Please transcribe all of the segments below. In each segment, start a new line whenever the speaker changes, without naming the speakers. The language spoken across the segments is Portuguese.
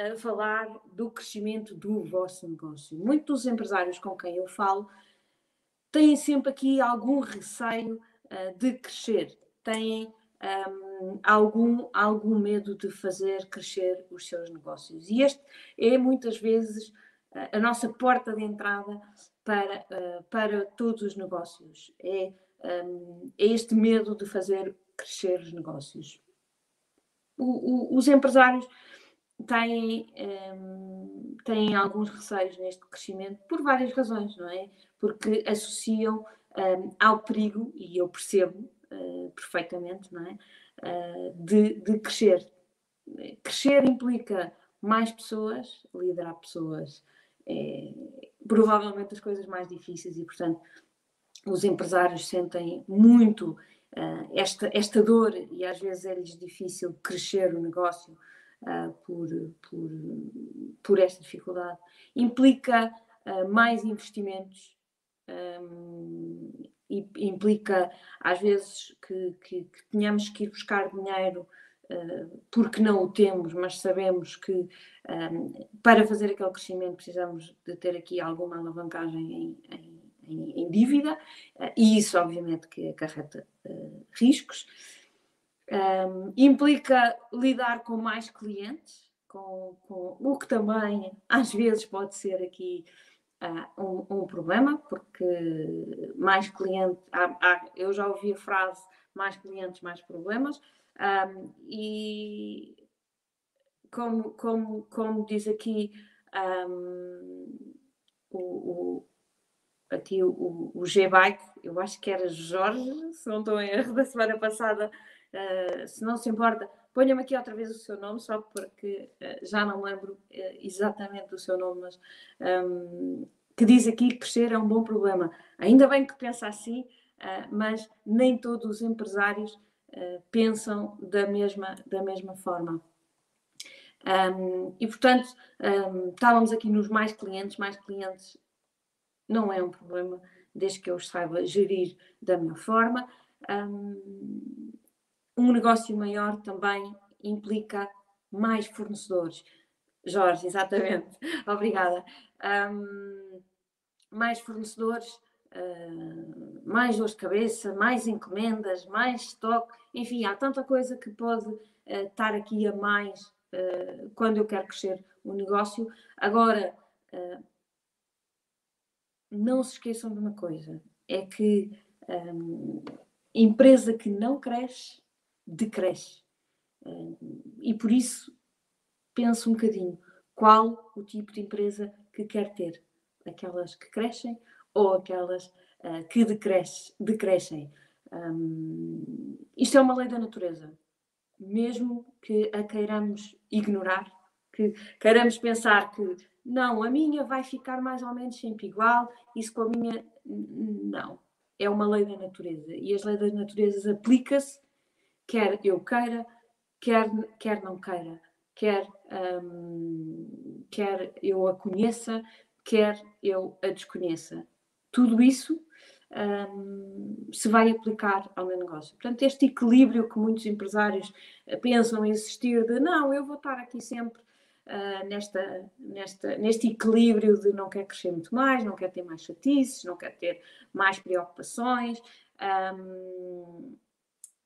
a falar do crescimento do vosso negócio. Muitos dos empresários com quem eu falo têm sempre aqui algum receio uh, de crescer, têm um, algum, algum medo de fazer crescer os seus negócios. E este é muitas vezes uh, a nossa porta de entrada para, uh, para todos os negócios. É, um, é este medo de fazer crescer os negócios. O, o, os empresários têm, um, têm alguns receios neste crescimento por várias razões, não é? Porque associam um, ao perigo, e eu percebo uh, perfeitamente, não é? Uh, de, de crescer. Crescer implica mais pessoas, liderar pessoas é provavelmente as coisas mais difíceis e, portanto, os empresários sentem muito uh, esta, esta dor e às vezes é-lhes difícil crescer o negócio uh, por, por, por esta dificuldade. Implica uh, mais investimentos, um, e implica às vezes que, que, que, tenhamos que ir buscar dinheiro porque não o temos, mas sabemos que um, para fazer aquele crescimento precisamos de ter aqui alguma alavancagem em, em, em, dívida, e isso obviamente que acarreta riscos. Um, implica lidar com mais clientes, com, com, o que também às vezes pode ser aqui uh, um, um, problema, porque mais clientes, eu já ouvi a frase mais clientes, mais problemas, um, e como, como, como diz aqui o, o, aqui o, o G-Bike, eu acho que era Jorge, se não estou em erro, da semana passada, Uh, se não se importa, ponha-me aqui outra vez o seu nome, só porque uh, já não lembro uh, exatamente o seu nome, mas um, que diz aqui que crescer é um bom problema. Ainda bem que pensa assim, mas nem todos os empresários pensam da mesma, da mesma forma. Um, e portanto, um, estávamos aqui nos mais clientes, mais clientes não é um problema, desde que eu os saiba gerir da minha forma. Um, um negócio maior também implica mais fornecedores. Jorge, exatamente. Obrigada. Um, mais fornecedores, uh, mais dor de cabeça, mais encomendas, mais estoque, enfim, há tanta coisa que pode uh, estar aqui a mais uh, quando eu quero crescer o negócio. Agora, não se esqueçam de uma coisa: é que um, empresa que não cresce decresce. Eh, e por isso penso um bocadinho qual o tipo de empresa que quer ter. Aquelas que crescem ou aquelas uh, que decresce, decrescem. Um, isto é uma lei da natureza. Mesmo que a queiramos ignorar, que queiramos pensar que não, a minha vai ficar mais ou menos sempre igual, isso com a minha. Não. É uma lei da natureza. E as leis da natureza aplicam-se quer eu queira, quer, quer não queira, quer, um, quer eu a conheça, quer eu a desconheça. Tudo isso um, se vai aplicar ao meu negócio. Portanto, este equilíbrio que muitos empresários eh, pensam existir de não, eu vou estar aqui sempre uh, nesta, nesta, neste equilíbrio de não quer crescer muito mais, não quer ter mais chatices, não quer ter mais preocupações. Um,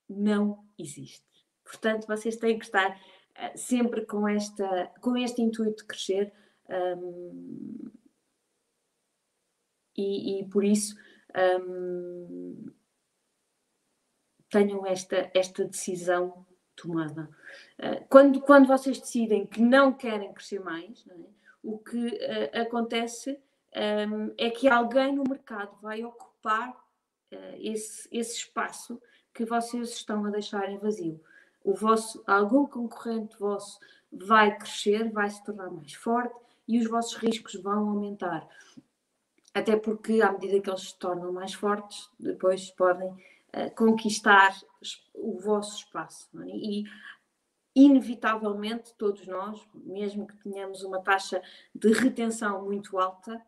não existe. Portanto, vocês têm que estar uh, sempre com, esta, com este intuito de crescer um, e, e, por isso um, tenham esta, esta decisão tomada. Uh, quando, quando vocês decidem que não querem crescer mais, é? o que uh, acontece um, é que alguém no mercado vai ocupar esse, esse espaço que vocês estão a deixarem vazio. O vosso, algum concorrente vosso vai crescer, vai se tornar mais forte e os vossos riscos vão aumentar. Até porque, à medida que eles se tornam mais fortes, depois podem uh, conquistar o vosso espaço. É? E, inevitavelmente, todos nós, mesmo que tenhamos uma taxa de retenção muito alta,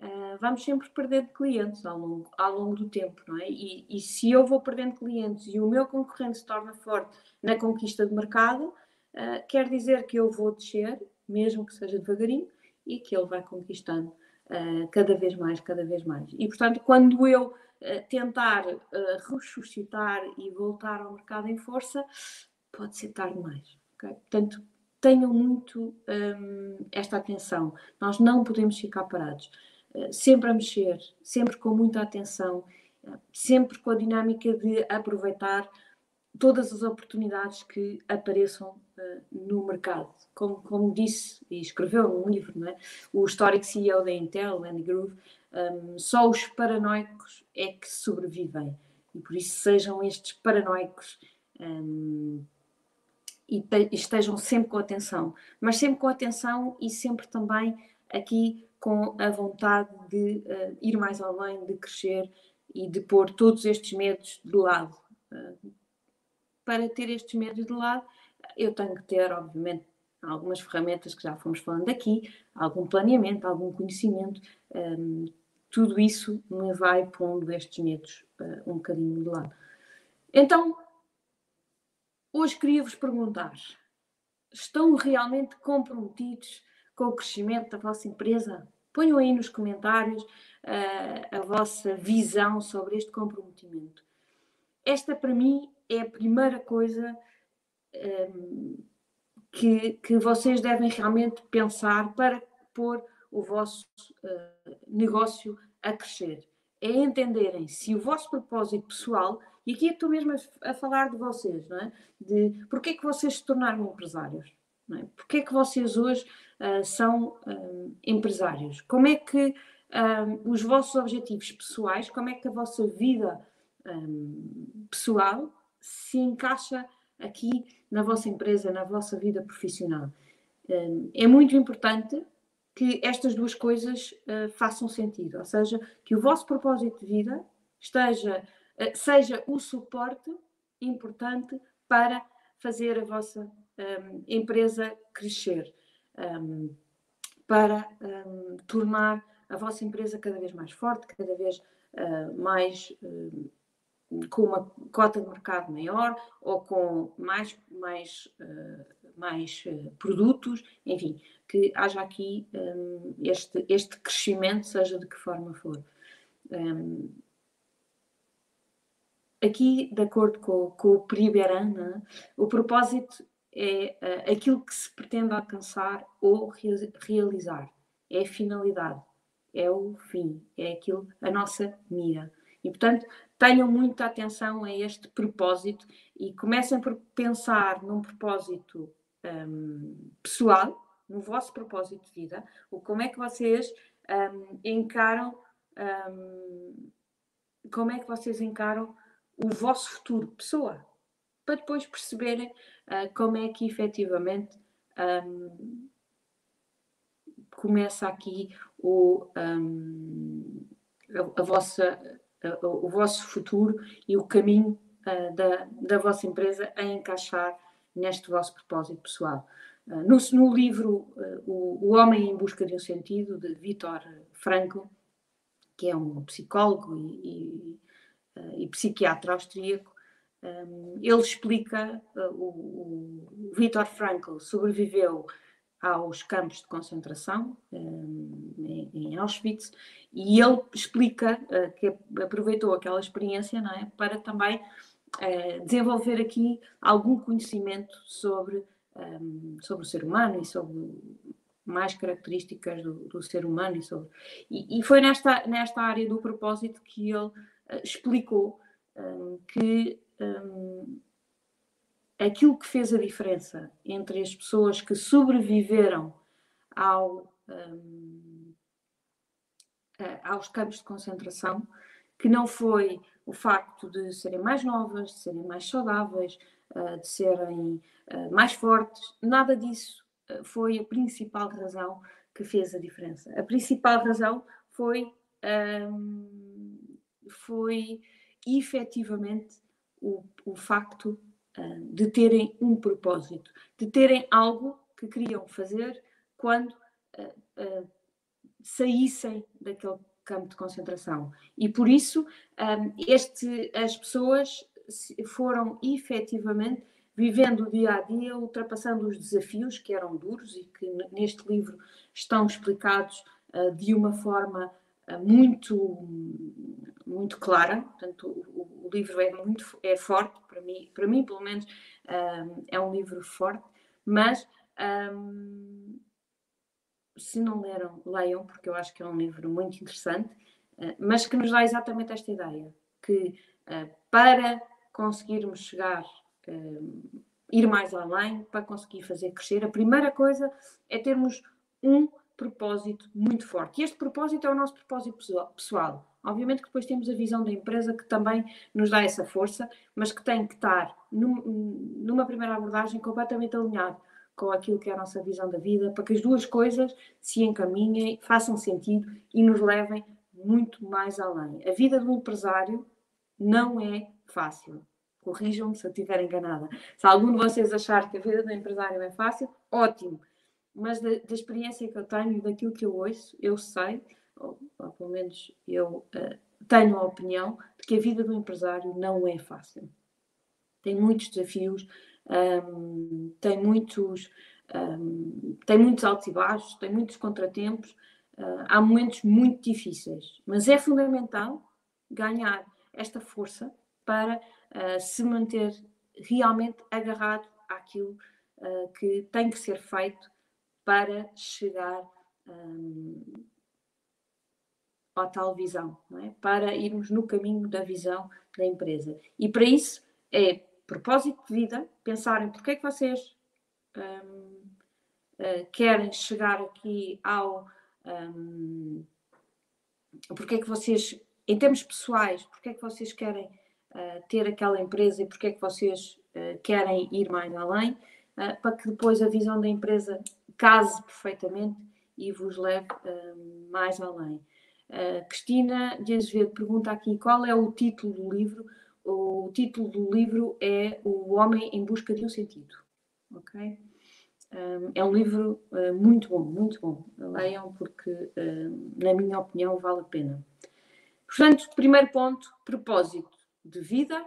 uh, vamos sempre perdendo clientes ao longo, ao longo do tempo, não é? E, e, se eu vou perdendo clientes e o meu concorrente se torna forte na conquista de mercado, uh, quer dizer que eu vou descer mesmo que seja devagarinho, e que ele vai conquistando uh, cada vez mais, cada vez mais. E, portanto, quando eu tentar ressuscitar e voltar ao mercado em força, pode ser tarde demais. Okay? Portanto, tenham muito um, esta atenção. Nós não podemos ficar parados. Sempre a mexer, sempre com muita atenção, sempre com a dinâmica de aproveitar todas as oportunidades que apareçam uh, no mercado. Como, como, disse e escreveu num livro, é? o histórico CEO da Intel, Andy Grove, um, só os paranoicos é que sobrevivem. E por isso sejam estes paranoicos um, e, estejam sempre com atenção. Mas sempre com atenção e sempre também aqui com a vontade de uh, ir mais além, de crescer e de pôr todos estes medos de lado. Uh, para ter estes medos de lado, eu tenho que ter, obviamente, algumas ferramentas que já fomos falando aqui, algum planeamento, algum conhecimento, um, tudo isso me vai pondo estes medos uh, um bocadinho de lado. Então, hoje queria-vos perguntar: estão realmente comprometidos com o crescimento da vossa empresa? Ponham aí nos comentários uh, a vossa visão sobre este comprometimento. Esta, para mim, é a primeira coisa um, que, que vocês devem realmente pensar para pôr o vosso uh, negócio a crescer. É entenderem se o vosso propósito pessoal, e aqui estou mesmo a, a falar de vocês, não é? De porque é que vocês se tornaram empresários? Não é? É que vocês hoje uh, são um, empresários? Como é que um, os vossos objetivos pessoais, como é que a vossa vida pessoal se encaixa aqui na vossa empresa, na vossa vida profissional. É muito importante que estas duas coisas uh, façam sentido, ou seja, que o vosso propósito de vida esteja, uh, seja o suporte importante para fazer a vossa um, empresa crescer, um, para um, tornar a vossa empresa cada vez mais forte, cada vez uh, mais com uma cota de mercado maior ou com mais, mais, uh, mais uh, produtos, enfim, que haja aqui um, este, este crescimento, seja de que forma for. Um, aqui, de acordo com, com o Priberan, né, o propósito é uh, aquilo que se pretende alcançar ou re realizar, é a finalidade, é o fim, é aquilo, a nossa mira. E, portanto, tenham muita atenção a este propósito e comecem por pensar num propósito um, pessoal, no vosso propósito de vida, ou como é que vocês um, encaram, um, como é que vocês encaram o vosso futuro pessoa, para depois perceberem uh, como é que efetivamente um, começa aqui o, um, a, a, vossa o vosso futuro e o caminho uh, da, da vossa empresa a encaixar neste vosso propósito pessoal. No, no, livro o, o, Homem em Busca de um Sentido, de Viktor Frankl, que é um psicólogo e, e, e psiquiatra austríaco, um, ele explica, o, o Viktor Frankl sobreviveu aos campos de concentração em, em Auschwitz e ele explica uh, que aproveitou aquela experiência não é, para também uh, desenvolver aqui algum conhecimento sobre, um, sobre o ser humano e sobre mais características do, do ser humano e, sobre, e, e, foi nesta, nesta área do propósito que ele uh, explicou um, que um, ehm, aquilo que fez a diferença entre as pessoas que sobreviveram ao, um, aos campos de concentração, que não foi o facto de serem mais novas, de serem mais saudáveis, uh, de serem uh, mais fortes, nada disso uh, foi a principal razão que fez a diferença. A principal razão foi, um, foi efetivamente o, o facto de terem um propósito, de terem algo que queriam fazer quando uh, uh, saíssem daquele campo de concentração. E por isso um, este, as pessoas foram efetivamente vivendo o dia a dia, ultrapassando os desafios que eram duros e que neste livro estão explicados uh, de uma forma uh, muito, muito clara. Portanto, o, o, livro é muito é forte, para mim, para mim pelo menos, uh, é um livro forte, mas um, se não leram, leiam, porque eu acho que é um livro muito interessante, mas que nos dá exatamente esta ideia, que para conseguirmos chegar ir mais além, para conseguir fazer crescer, a primeira coisa é termos um propósito muito forte. E este propósito é o nosso propósito pessoal. Obviamente que depois temos a visão da empresa que também nos dá essa força, mas que tem que estar num, numa primeira abordagem completamente alinhado com aquilo que é a nossa visão da vida, para que as duas coisas se encaminhem, façam sentido e nos levem muito mais além. A vida do empresário não é fácil. Corrijam-me se eu estiver enganada. Se algum de vocês achar que a vida do empresário é fácil, ótimo. Mas da, da experiência que eu tenho e daquilo que eu ouço, eu sei, ou, ou pelo menos eu uh, tenho a opinião, de que a vida do empresário não é fácil. Tem muitos desafios, um, tem muitos. Um, tem muitos altos e baixos, tem muitos contratempos, uh, há momentos muito difíceis, mas é fundamental ganhar esta força para uh, se manter realmente agarrado àquilo uh, que tem que ser feito para chegar um, à tal visão, é? para irmos no caminho da visão da empresa. E para isso é propósito de vida, pensarem porque é que vocês um, uh, querem chegar aqui ao. Um, porque é que vocês, em termos pessoais, porque é que vocês querem uh, ter aquela empresa e porque é que vocês uh, querem ir mais além, para que depois a visão da empresa case perfeitamente e vos leve mais além. Cristina de Azevedo pergunta aqui qual é o título do livro. O título do livro é O Homem em Busca de um Sentido. Ok? é um livro muito bom, muito bom. Leiam porque, na minha opinião, vale a pena. Portanto, primeiro ponto, propósito de vida,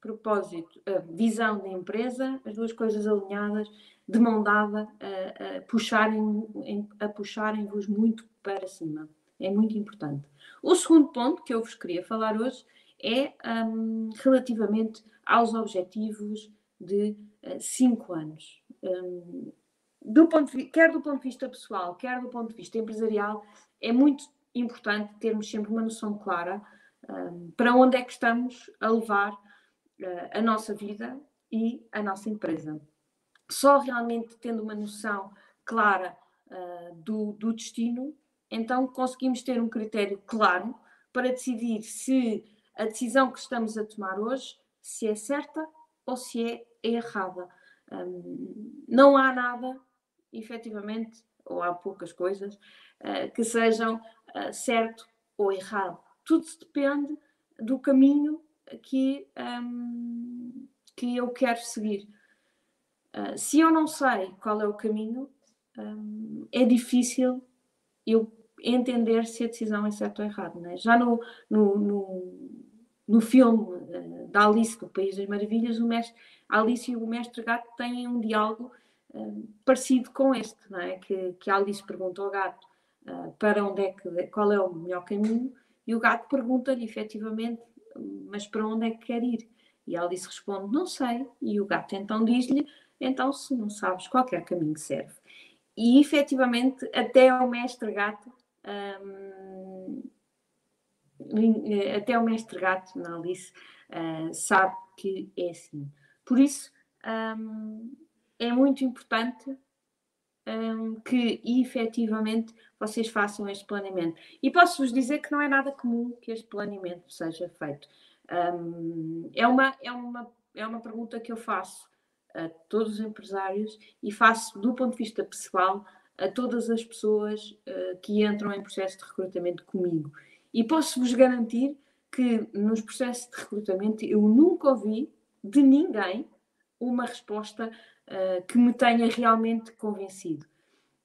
propósito, a visão da empresa, as duas coisas alinhadas, de mão dada, a, a puxarem, a puxarem-vos muito para cima. É muito importante. O segundo ponto que eu vos queria falar hoje é um, relativamente aos objetivos de 5 uh, anos. Um, do ponto de, quer do ponto de vista pessoal, quer do ponto de vista empresarial, é muito importante termos sempre uma noção clara para onde é que estamos a levar uh, a nossa vida e a nossa empresa. Só realmente tendo uma noção clara uh, do, do destino, então conseguimos ter um critério claro para decidir se a decisão que estamos a tomar hoje se é certa ou se é errada. Um, não há nada, efetivamente, ou há poucas coisas, uh, que sejam uh, certo ou errado tudo depende do caminho que, um, que eu quero seguir. Uh, se eu não sei qual é o caminho, um, é difícil eu entender se a decisão é certa ou errada. Né? Já no, no, no, no filme uh, da Alice do País das Maravilhas, o mestre, a Alice e o Mestre Gato têm um diálogo parecido com este, não é? que, que a Alice pergunta ao gato uh, para onde é que, qual é o melhor caminho e o gato pergunta-lhe efetivamente, mas para onde é que quer ir? E ela disse, responde, não sei. E o gato então diz-lhe, então se não sabes, qualquer caminho serve. E efetivamente, até o mestre gato, hum, até o mestre gato, na Alice, uh, sabe que é assim. Por isso, hum, é muito importante um, que efetivamente vocês façam este planeamento. E posso-vos dizer que não é nada comum que este planeamento seja feito. Um, é, uma, é, uma, é uma pergunta que eu faço a todos os empresários e faço do ponto de vista pessoal a todas as pessoas uh, que entram em processo de recrutamento comigo. E posso-vos garantir que nos processos de recrutamento eu nunca ouvi de ninguém uma resposta uh, que me tenha realmente convencido.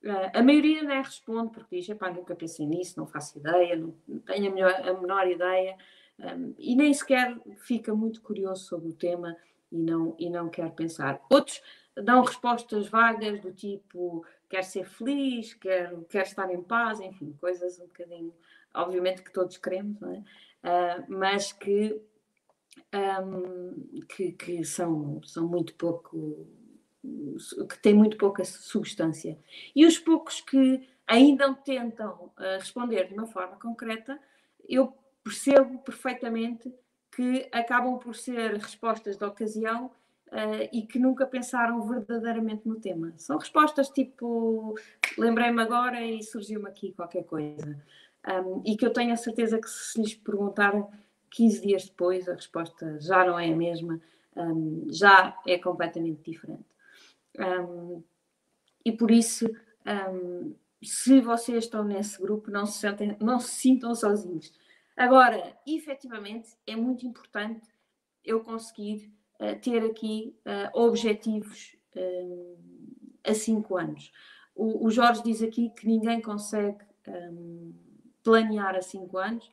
Uh, a maioria nem responde porque diz: nunca pensei nisso, não faço ideia, não, tenho a, melhor, a menor ideia, um, e nem sequer fica muito curioso sobre o tema e não, e não quer pensar. Outros dão respostas vagas do tipo quer ser feliz, quer, quer estar em paz, enfim, coisas um bocadinho, obviamente que todos queremos, não é? Uh, mas que, um, que, que, são, são muito pouco, que têm muito pouca substância. E os poucos que ainda tentam uh, responder de uma forma concreta, eu percebo perfeitamente que acabam por ser respostas de ocasião uh, e que nunca pensaram verdadeiramente no tema. São respostas tipo, lembrei-me agora e surgiu-me aqui qualquer coisa. Um, e que eu tenho a certeza que se lhes perguntar 15 dias depois, a resposta já não é a mesma, um, já é completamente diferente. Um, e por isso, se vocês estão nesse grupo, não se, sentem, não se sintam sozinhos. Agora, efetivamente, é muito importante eu conseguir uh, ter aqui uh, objetivos um, a cinco anos. O, o, Jorge diz aqui que ninguém consegue um, planear a cinco anos.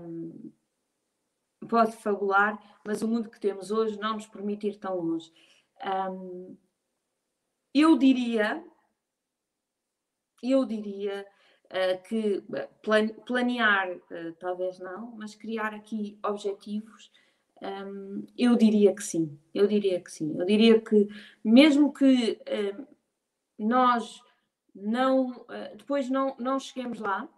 Um, pode fabular, mas o mundo que temos hoje não nos permite ir tão longe. eu diria, eu diria que planear, uh, talvez não, mas criar aqui objetivos, um, eu diria que sim. Eu diria que sim. Eu diria que, mesmo que uh, nós não, depois não, não cheguemos lá,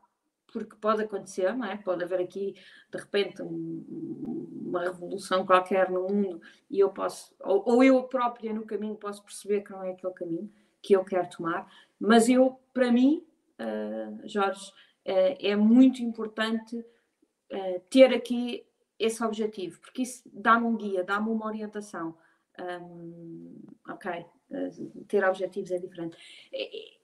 porque pode acontecer, não é? Pode haver aqui, de repente, um, uma revolução qualquer no mundo e eu posso, ou, ou, eu própria no caminho posso perceber que não é aquele caminho que eu quero tomar, mas eu, para mim, uh, Jorge, uh, é muito importante uh, ter aqui esse objetivo, porque isso dá-me um guia, dá-me uma orientação. Um, ok, ter objetivos é diferente. É,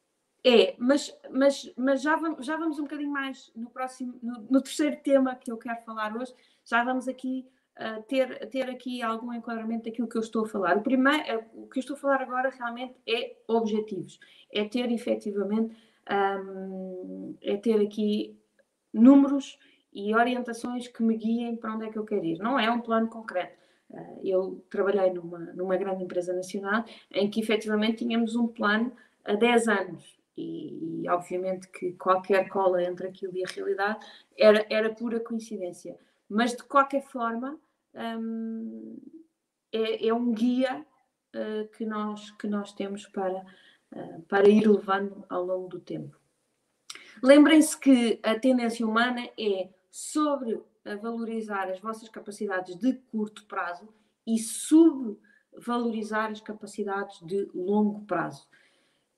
é, mas, mas, mas já, vamos, já vamos um bocadinho mais no próximo, no, no terceiro tema que eu quero falar hoje, já vamos aqui uh, ter, ter aqui algum enquadramento daquilo que eu estou a falar. O, primeiro, o que eu estou a falar agora realmente é objetivos, é ter efetivamente um, é ter aqui números e orientações que me guiem para onde é que eu quero ir. Não é um plano concreto. Uh, eu trabalhei numa, numa grande empresa nacional em que efetivamente tínhamos um plano a 10 anos. E, e, obviamente que qualquer cola entre aquilo e a realidade era, era pura coincidência. Mas de qualquer forma, um, é, é, um guia uh, que, nós, que nós temos para, para ir levando ao longo do tempo. Lembrem-se que a tendência humana é sobre valorizar as vossas capacidades de curto prazo e subvalorizar as capacidades de longo prazo.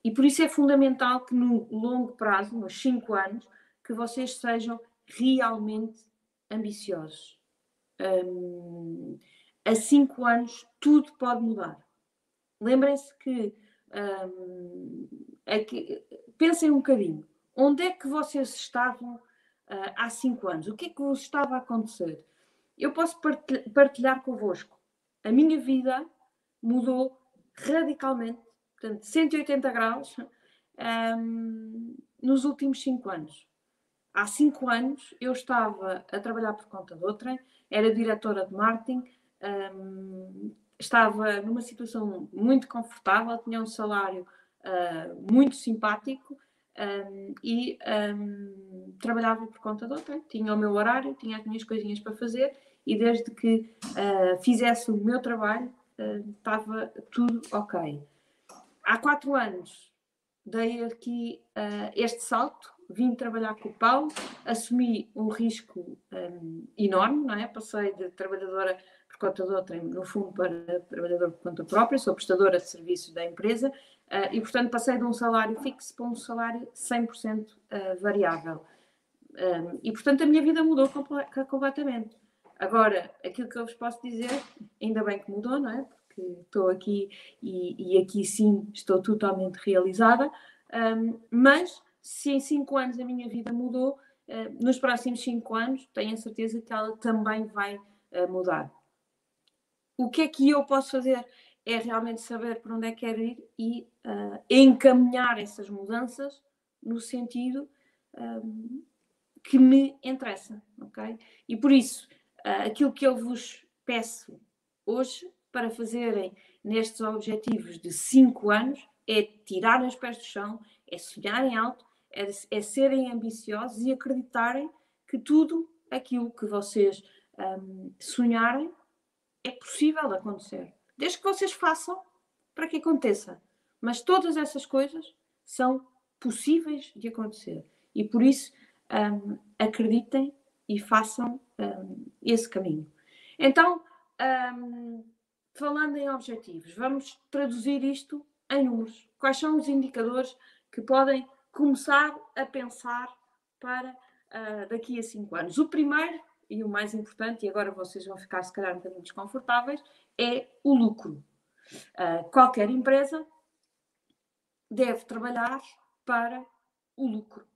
E por isso é fundamental que no longo prazo, nos 5 anos, que vocês sejam realmente ambiciosos. Um, a 5 anos tudo pode mudar. Lembrem-se que um, é pensem um bocadinho. Onde é que vocês estavam uh, há cinco anos? O que é que vos estava a acontecer? Eu posso partilhar convosco. A minha vida mudou radicalmente, portanto, 180 graus, um, nos últimos cinco anos. Há cinco anos eu estava a trabalhar por conta de outra, era diretora de marketing, um, estava numa situação muito confortável, tinha um salário uh, muito simpático um, e um, trabalhava por conta de outra. Tinha o meu horário, tinha as minhas coisinhas para fazer e desde que uh, fizesse o meu trabalho uh, estava tudo ok. Há quatro anos dei aqui este salto, vim trabalhar com o Paulo, assumi um risco um, enorme, não é? Passei de trabalhadora por conta outra, no fundo, para trabalhador por conta própria, sou prestadora de serviços da empresa uh, e, portanto, passei de um salário fixo para um salário 100% uh, eh, variável. Um, e, portanto, a minha vida mudou completamente. Agora, aquilo que eu vos posso dizer, ainda bem que mudou, não é? Porque estou aqui e, e aqui sim estou totalmente realizada, um, mas se em 5 anos a minha vida mudou, uh, nos próximos 5 anos tenho a certeza que ela também vai mudar o que é que eu posso fazer? É realmente saber para onde é que quero ir e uh, encaminhar essas mudanças no sentido um, que me interessa, ok? E por isso, uh, aquilo que eu vos peço hoje para fazerem nestes objetivos de 5 anos é tirar os pés do chão, é sonharem alto, é, é serem ambiciosos e acreditarem que tudo aquilo que vocês um, sonharem é possível acontecer. Desde que vocês façam para que aconteça. Mas todas essas coisas são possíveis de acontecer. E por isso um, acreditem e façam um, esse caminho. Então, um, falando em objetivos, vamos traduzir isto em números. Quais são os indicadores que podem começar a pensar para uh, daqui a cinco anos? O primeiro e o mais importante, e agora vocês vão ficar se calhar um bocadinho desconfortáveis, é o lucro. Uh, qualquer empresa deve trabalhar para o lucro.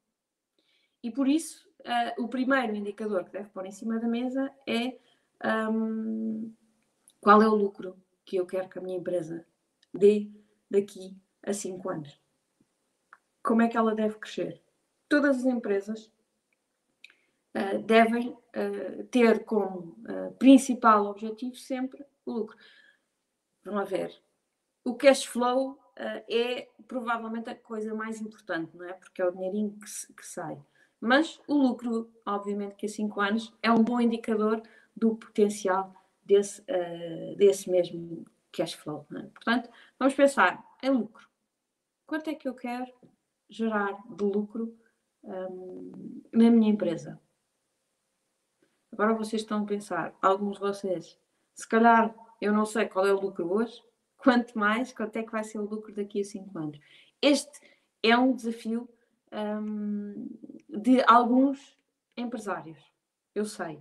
E por isso, uh, o primeiro indicador que deve pôr em cima da mesa é um, qual é o lucro que eu quero que a minha empresa dê daqui a 5 anos. Como é que ela deve crescer? Todas as empresas uh, devem uh, ter como principal objetivo sempre o lucro. Vamos ver. O cash flow é provavelmente a coisa mais importante, não é? Porque é o dinheirinho que, que sai. Mas o lucro, obviamente, que a 5 anos é um bom indicador do potencial desse, desse mesmo cash flow. É? Portanto, vamos pensar em lucro. Quanto é que eu quero gerar de lucro um, na minha empresa? Agora vocês estão a pensar, alguns de vocês, se calhar eu não sei qual é o lucro hoje, quanto mais, quanto é que vai ser o lucro daqui a 5 anos. Este é um desafio um, de alguns empresários, eu sei.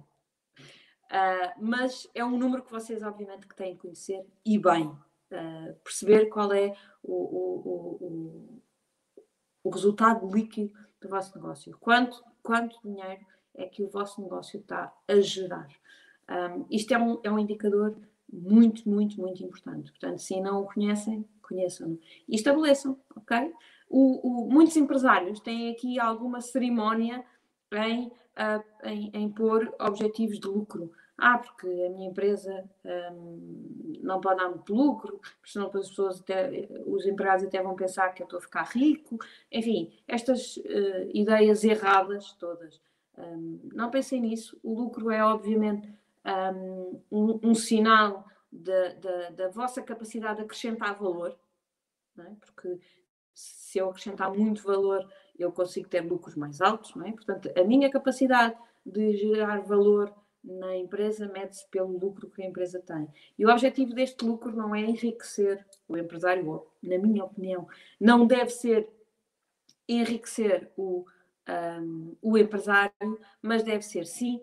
Uh, mas é um número que vocês, obviamente, que têm que conhecer e bem. Uh, perceber qual é o, o, o, o, resultado líquido do vosso negócio. Quanto, quanto dinheiro é que o vosso negócio está a gerar. Um, isto é um, é um indicador muito, muito, muito importante. Portanto, se não o conhecem, conheçam-no. E estabeleçam, ok? O, o, muitos empresários têm aqui alguma cerimónia em, uh, em, em pôr objetivos de lucro. Ah, porque a minha empresa um, não pode dar muito lucro, porque senão as pessoas até, os empregados até vão pensar que eu estou a ficar rico. Enfim, estas uh, ideias erradas todas. Um, não pensem nisso. O lucro é, obviamente, um, um, sinal da vossa capacidade de acrescentar valor, é? porque se eu acrescentar muito valor, eu consigo ter lucros mais altos, é? Portanto, a minha capacidade de gerar valor na empresa mede-se pelo lucro que a empresa tem. E o objetivo deste lucro não é enriquecer o empresário, ou, na minha opinião, não deve ser enriquecer o, um, o empresário, mas deve ser sim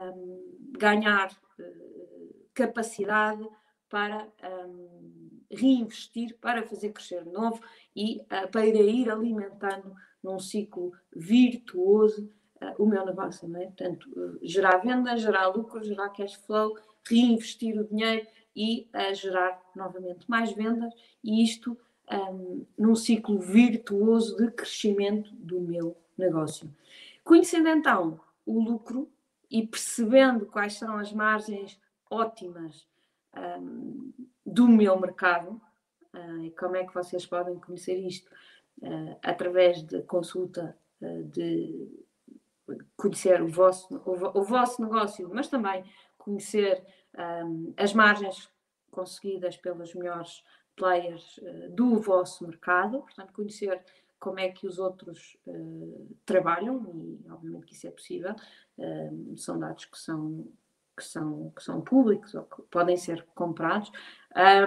um, ganhar uh, capacidade para um, reinvestir, para fazer crescer de novo e uh, para ir alimentando num ciclo virtuoso uh, o meu negócio. Não é? Portanto, uh, gerar venda, gerar lucro, gerar cash flow, reinvestir o dinheiro e gerar novamente mais vendas e isto um, num ciclo virtuoso de crescimento do meu negócio. Conhecendo então o lucro e percebendo quais são as margens ótimas um, do meu mercado. Uh, e como é que vocês podem conhecer isto? Uh, através de consulta, uh, de conhecer o vosso, o, o, vosso negócio, mas também conhecer um, as margens conseguidas pelos melhores players do vosso mercado, portanto, conhecer como é que os outros trabalham, e obviamente que isso é possível, são dados que são que são, que são públicos ou que podem ser comprados,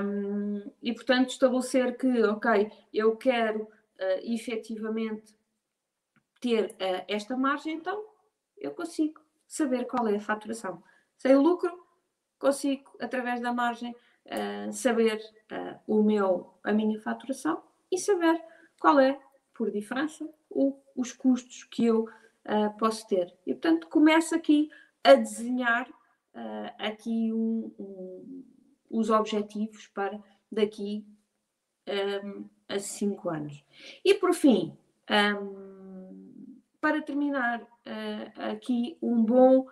um, e portanto estabelecer que, ok, eu quero uh, efetivamente ter uh, esta margem, então eu consigo saber qual é a faturação. Sei o lucro, consigo, através da margem, uh, saber uh, o meu, a minha faturação e saber qual é, por diferença, o, os custos que eu uh, posso ter. E, portanto, começo aqui a desenhar aqui um, um, os objetivos para daqui um, a cinco anos. E por fim, para terminar, aqui um bom,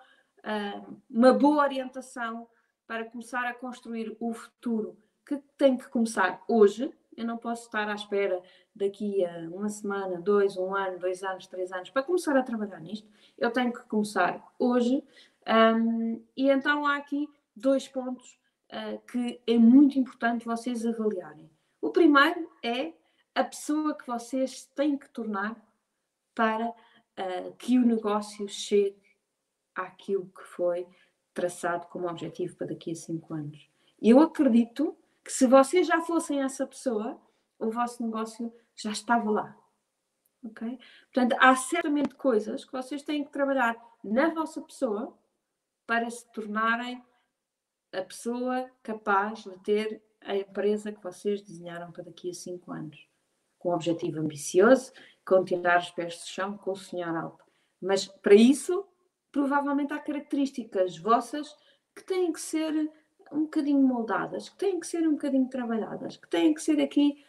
uma boa orientação para começar a construir o futuro que tem que começar hoje. Eu não posso estar à espera daqui a uma semana, dois, um ano, dois anos, três anos para começar a trabalhar nisto. Eu tenho que começar hoje. Um, e então há aqui dois pontos uh, que é muito importante vocês avaliarem. O primeiro é a pessoa que vocês têm que tornar para uh, que o negócio chegue àquilo que foi traçado como objetivo para daqui a cinco anos. Eu acredito que se vocês já fossem essa pessoa, o vosso negócio já estava lá. Ok? Portanto, há certamente coisas que vocês têm que trabalhar na vossa pessoa para se tornarem a pessoa capaz de ter a empresa que vocês desenharam para daqui a cinco anos. Com um objetivo ambicioso, com tirar os pés do chão, com sonhar alto. Mas para isso, provavelmente há características vossas que têm que ser um bocadinho moldadas, que têm que ser um bocadinho trabalhadas, que têm que ser aqui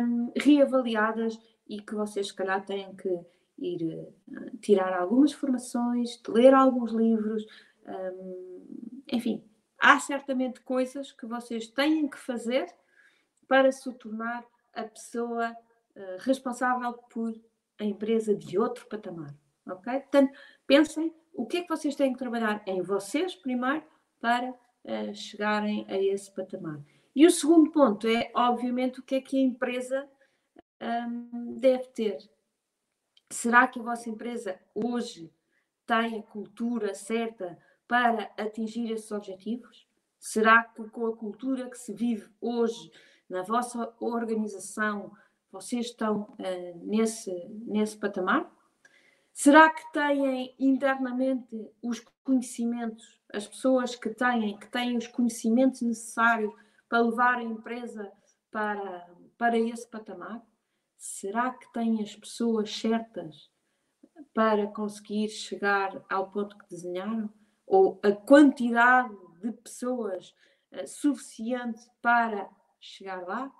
um, reavaliadas e que vocês, se calhar, têm que ir uh, tirar algumas formações, ler alguns livros, um, enfim, há certamente coisas que vocês têm que fazer para se tornar a pessoa uh, responsável por a empresa de outro patamar, ok? Portanto, pensem o que é que vocês têm que trabalhar em vocês primeiro para uh, chegarem a esse patamar. E o segundo ponto é, obviamente, o que é que a empresa um, deve ter. Será que a vossa empresa hoje tem a cultura certa para atingir esses objetivos? Será que com a cultura que se vive hoje na vossa organização vocês estão uh, nesse, nesse patamar? Será que têm internamente os conhecimentos, as pessoas que têm, que têm os conhecimentos necessários para levar a empresa para, para esse patamar? Será que têm as pessoas certas para conseguir chegar ao ponto que desenharam? Ou a quantidade de pessoas uh, suficiente para chegar lá?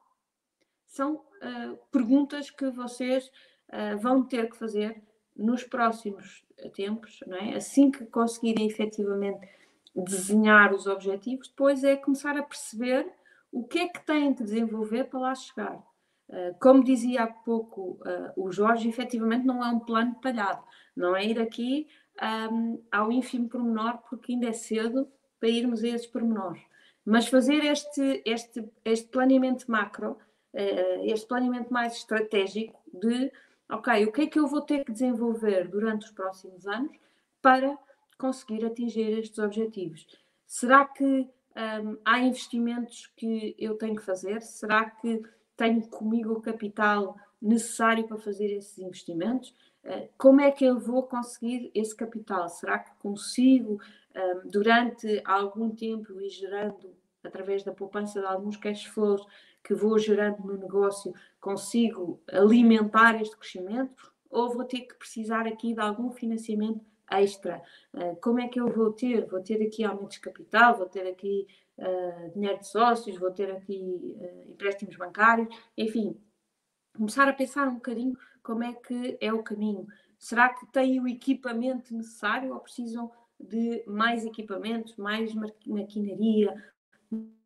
São uh, perguntas que vocês uh, vão ter que fazer nos próximos tempos, não é? assim que conseguirem efetivamente desenhar os objetivos, depois é começar a perceber o que é que têm que desenvolver para lá chegar. Uh, como dizia há pouco uh, o Jorge, efetivamente não é um plano detalhado, não é ir aqui um, ao ínfimo pormenor, porque ainda é cedo para irmos a esses pormenores. Mas fazer este, este, este planeamento macro, uh, este planeamento mais estratégico de ok, o que é que eu vou ter que desenvolver durante os próximos anos para conseguir atingir estes objetivos? Será que um, há investimentos que eu tenho que fazer? Será que tenho comigo o capital necessário para fazer esses investimentos? Uh, como é que eu vou conseguir esse capital? Será que consigo, um, durante algum tempo, ir gerando, através da poupança de alguns cash flows, que vou gerando no negócio consigo alimentar este crescimento ou vou ter que precisar aqui de algum financiamento extra? Uh, como é que eu vou ter? Vou ter aqui aumentos de capital, vou ter aqui uh, dinheiro de sócios, vou ter aqui uh, empréstimos bancários, enfim, começar a pensar um bocadinho como é que é o caminho. Será que têm o equipamento necessário ou precisam de mais equipamentos, mais maquinaria,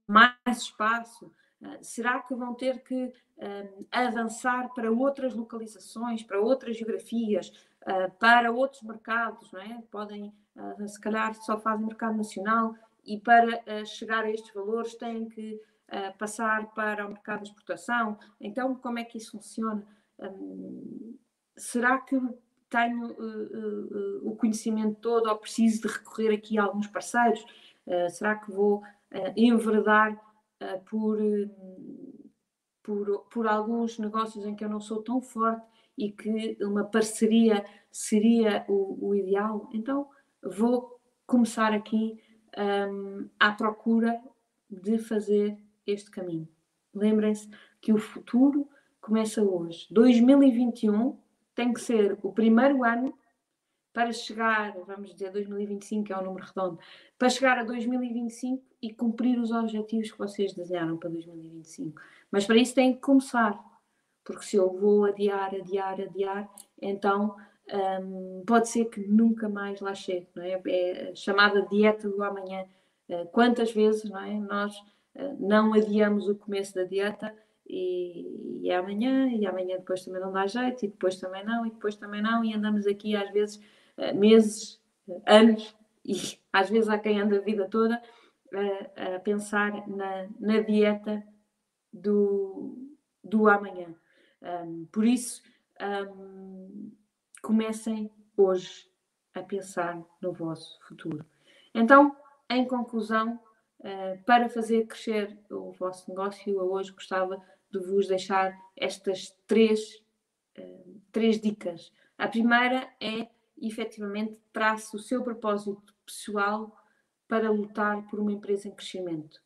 mais espaço? Ah, será que vão ter que uh, avançar para outras localizações, para outras geografias, uh, para outros mercados? Não é? Podem, se calhar, só fazem mercado nacional e para chegar a estes valores têm que passar para o mercado de exportação. Então, como é que isso funciona? Um, será que tenho o conhecimento todo ou preciso de recorrer aqui a alguns parceiros? será que vou enverdar uh, por, por, por alguns negócios em que eu não sou tão forte e que uma parceria seria o, o ideal. Então, vou começar aqui um, à procura de fazer este caminho. Lembrem-se que o futuro começa hoje. 2021 tem que ser o primeiro ano para chegar, vamos dizer 2025 é um número redondo, para chegar a 2025 e cumprir os objetivos que vocês desenharam para 2025. Mas para isso tem que começar, porque se eu vou adiar, adiar, adiar, então um, pode ser que nunca mais lá chegue, não é? É chamada dieta do amanhã quantas vezes não é? nós não adiamos o começo da dieta e, e é amanhã, e amanhã depois também não dá jeito, e depois também não, e depois também não, e andamos aqui às vezes meses, anos, e às vezes há quem anda a vida toda a, a pensar na, na dieta do, do amanhã. Um, por isso, um, comecem hoje a pensar no vosso futuro. Então, em conclusão, uh, para fazer crescer o vosso negócio, eu hoje gostava de vos deixar estas três, uh, três dicas. A primeira é, efetivamente, trace o seu propósito pessoal para lutar por uma empresa em crescimento.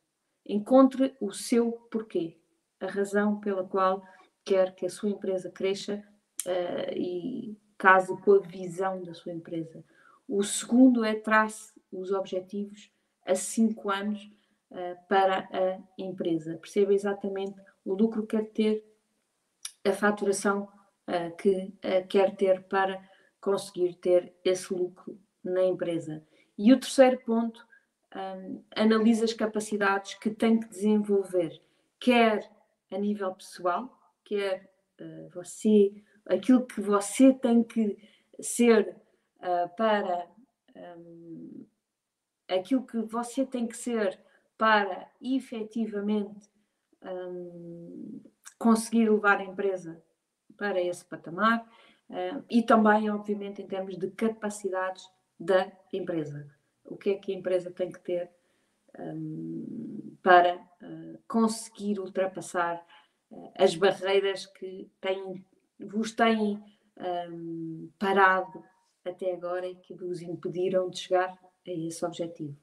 Encontre o seu porquê, a razão pela qual quer que a sua empresa cresça uh, e case com a visão da sua empresa. O segundo é trace os objetivos a cinco anos uh, para a empresa. Perceba exatamente o lucro que quer ter, a faturação uh, que quer ter para conseguir ter esse lucro na empresa. E o terceiro ponto, um, analisa as capacidades que tem que desenvolver, quer a nível pessoal, quer uh, você, aquilo que você tem que ser uh, para um, aquilo que você tem que ser para efetivamente um, conseguir levar a empresa para esse patamar e também, obviamente, em termos de capacidades da empresa. O que é que a empresa tem que ter um, para uh, conseguir ultrapassar uh, as barreiras que têm, vos têm um, parado até agora e que vos impediram de chegar a esse objetivo.